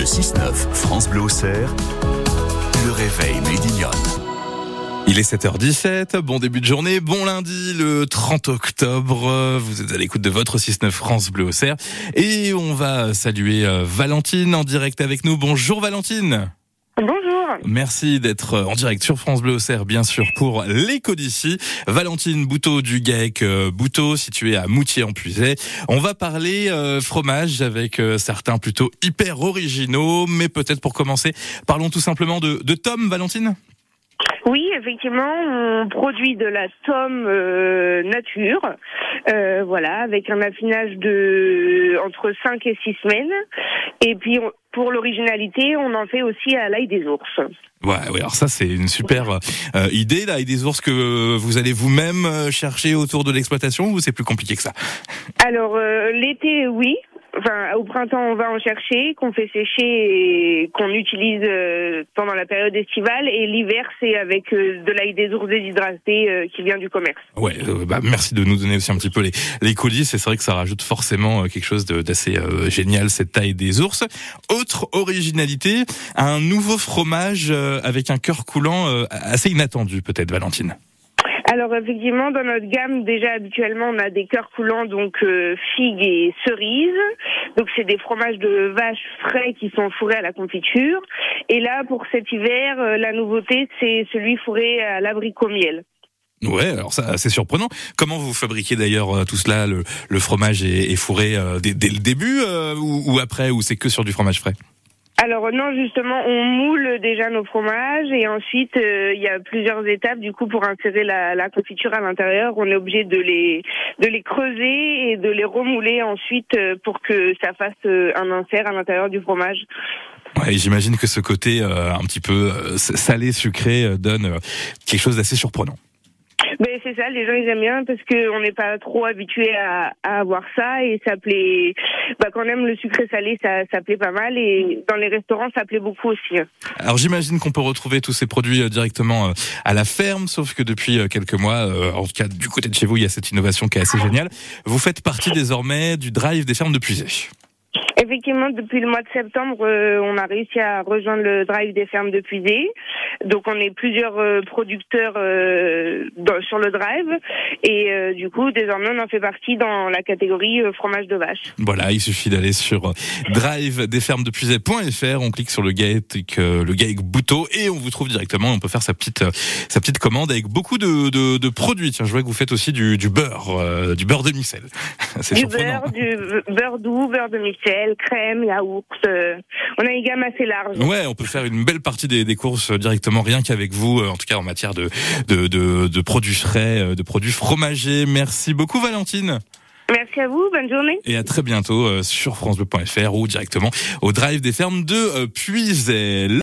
Le 6-9, France Bleu Auxerre, le réveil Médignonne. Il est 7h17, bon début de journée, bon lundi, le 30 octobre, vous êtes à l'écoute de votre 6-9 France Bleu Auxerre et on va saluer euh, Valentine en direct avec nous. Bonjour Valentine. Merci d'être en direct sur France Bleu Auxerre, bien sûr, pour l'écho d'ici. Valentine Bouteau du GAEC euh, Bouteau, situé à Moutier en Puisay. On va parler euh, fromage avec euh, certains plutôt hyper originaux, mais peut-être pour commencer, parlons tout simplement de, de Tom, Valentine Oui, effectivement, on produit de la tome euh, nature, euh, voilà, avec un affinage de entre 5 et 6 semaines. Et puis, on- pour l'originalité, on en fait aussi à l'ail des ours. Ouais, ouais, alors ça c'est une super euh, idée là, et des ours que vous allez vous-même euh, chercher autour de l'exploitation ou c'est plus compliqué que ça? Alors, euh, l'été, oui. Enfin, au printemps, on va en chercher, qu'on fait sécher et qu'on utilise euh, pendant la période estivale. Et l'hiver, c'est avec euh, de l'ail des ours déshydraté euh, qui vient du commerce. Ouais, bah, merci de nous donner aussi un petit peu les, les coulisses. C'est vrai que ça rajoute forcément quelque chose d'assez génial, cette taille des ours. Autre originalité, un nouveau fromage avec un cœur coulant assez inattendu peut-être, Valentine. Alors effectivement, dans notre gamme, déjà habituellement, on a des cœurs coulants, donc euh, figues et cerises. Donc c'est des fromages de vache frais qui sont fourrés à la confiture. Et là, pour cet hiver, euh, la nouveauté, c'est celui fourré à l'abricot miel. Ouais, alors ça c'est surprenant. Comment vous fabriquez d'ailleurs euh, tout cela Le, fromage est, fourré dès, le début ou après ou c'est que sur du fromage frais? Alors non, justement, on moule déjà nos fromages et ensuite euh, il y a plusieurs étapes. Du coup, pour insérer la, la confiture à l'intérieur, on est obligé de les de les creuser et de les remouler ensuite euh, pour que ça fasse euh, un insert à l'intérieur du fromage. Ouais, j'imagine que ce côté un petit peu salé sucré donne quelque chose d'assez surprenant. Mais c'est ça, les gens ils aiment bien parce que on n'est pas trop habitué à, à avoir ça et ça plaît. Bah quand on aime le sucré salé, ça, ça plaît pas mal et dans les restaurants ça plaît beaucoup aussi. Alors j'imagine qu'on peut retrouver tous ces produits euh, directement euh, à la ferme, sauf que depuis euh, quelques mois, en tout cas du côté de chez vous, il y a cette innovation qui est assez géniale. Vous faites partie désormais du drive des fermes de Puisay. Effectivement, depuis le mois de septembre, euh, on a réussi à rejoindre le drive des fermes de Puisée. Donc on est plusieurs euh, producteurs euh, dans- sur le drive et euh, du coup désormais on en fait partie dans la catégorie euh, fromage de vache. Voilà, il suffit d'aller sur drive des fermes de Puisay.fr, on clique sur le GAEC, euh, le GAEC Bouteau et on vous trouve directement. On peut faire sa petite euh, sa petite commande avec beaucoup de, de, de produits. Tiens, je vois que vous faites aussi du, du beurre, euh, du beurre demi-sel. C'est Du surprenant. beurre, du beurre doux, beurre de micelle, crème, yaourt. euh, on a une gamme assez large. Ouais, on peut faire une belle partie des, des courses euh, directement rien qu'avec vous, euh, en tout cas en matière de, de, de, de produits frais, de produits fromagers. Merci beaucoup Valentine Merci à vous, bonne journée. et à très bientôt sur francebleu.fr ou directement au drive des fermes de Puisay.